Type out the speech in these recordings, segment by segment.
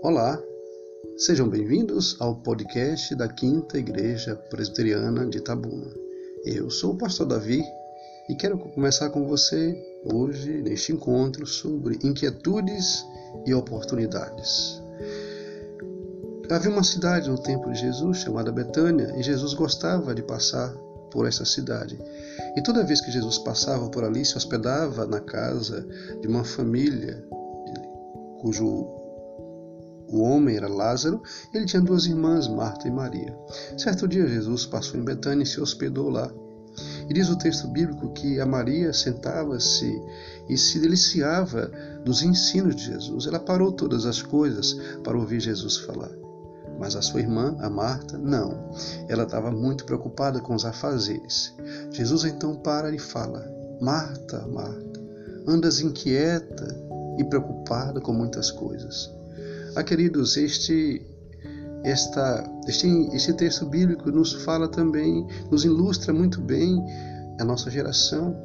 Olá, sejam bem-vindos ao podcast da Quinta Igreja Presbiteriana de Itabuna. Eu sou o pastor Davi e quero começar com você hoje neste encontro sobre inquietudes e oportunidades. Havia uma cidade no tempo de Jesus chamada Betânia e Jesus gostava de passar por essa cidade. E toda vez que Jesus passava por ali, se hospedava na casa de uma família cujo o homem era Lázaro, ele tinha duas irmãs, Marta e Maria. Certo dia Jesus passou em Betânia e se hospedou lá. E diz o texto bíblico que a Maria sentava-se e se deliciava dos ensinos de Jesus. Ela parou todas as coisas para ouvir Jesus falar. Mas a sua irmã, a Marta, não. Ela estava muito preocupada com os afazeres. Jesus então para e fala: Marta, Marta, andas inquieta e preocupada com muitas coisas. Ah, queridos, este esta, este, este texto bíblico nos fala também, nos ilustra muito bem a nossa geração.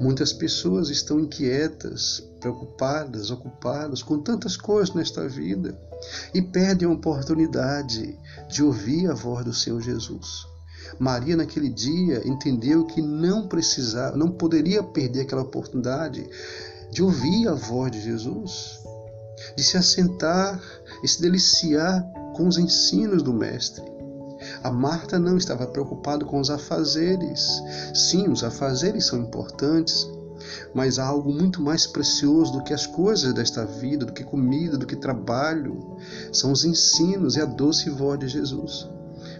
Muitas pessoas estão inquietas, preocupadas, ocupadas com tantas coisas nesta vida e perdem a oportunidade de ouvir a voz do Senhor Jesus. Maria naquele dia entendeu que não precisava, não poderia perder aquela oportunidade de ouvir a voz de Jesus, de se assentar e se deliciar com os ensinos do Mestre. A Marta não estava preocupada com os afazeres. Sim, os afazeres são importantes, mas há algo muito mais precioso do que as coisas desta vida, do que comida, do que trabalho. São os ensinos e a doce voz de Jesus.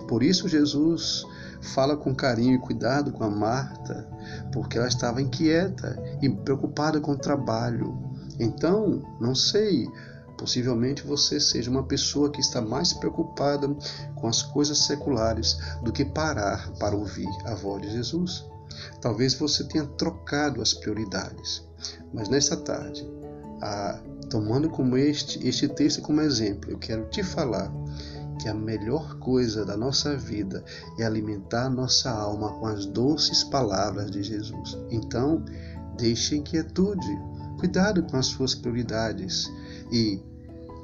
Por isso, Jesus fala com carinho e cuidado com a Marta, porque ela estava inquieta e preocupada com o trabalho. Então, não sei, possivelmente você seja uma pessoa que está mais preocupada com as coisas seculares do que parar para ouvir a voz de Jesus. Talvez você tenha trocado as prioridades, mas nesta tarde, a, tomando como este, este texto como exemplo, eu quero te falar que a melhor coisa da nossa vida é alimentar nossa alma com as doces palavras de Jesus. Então, deixe inquietude, cuidado com as suas prioridades e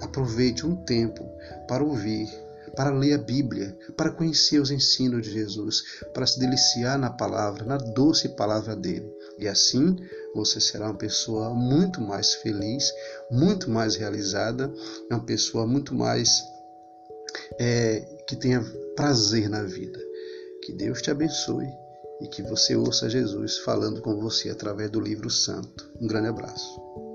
aproveite um tempo para ouvir, para ler a Bíblia, para conhecer os ensinos de Jesus, para se deliciar na palavra, na doce palavra dele. E assim você será uma pessoa muito mais feliz, muito mais realizada, uma pessoa muito mais é, que tenha prazer na vida. Que Deus te abençoe e que você ouça Jesus falando com você através do livro santo. Um grande abraço.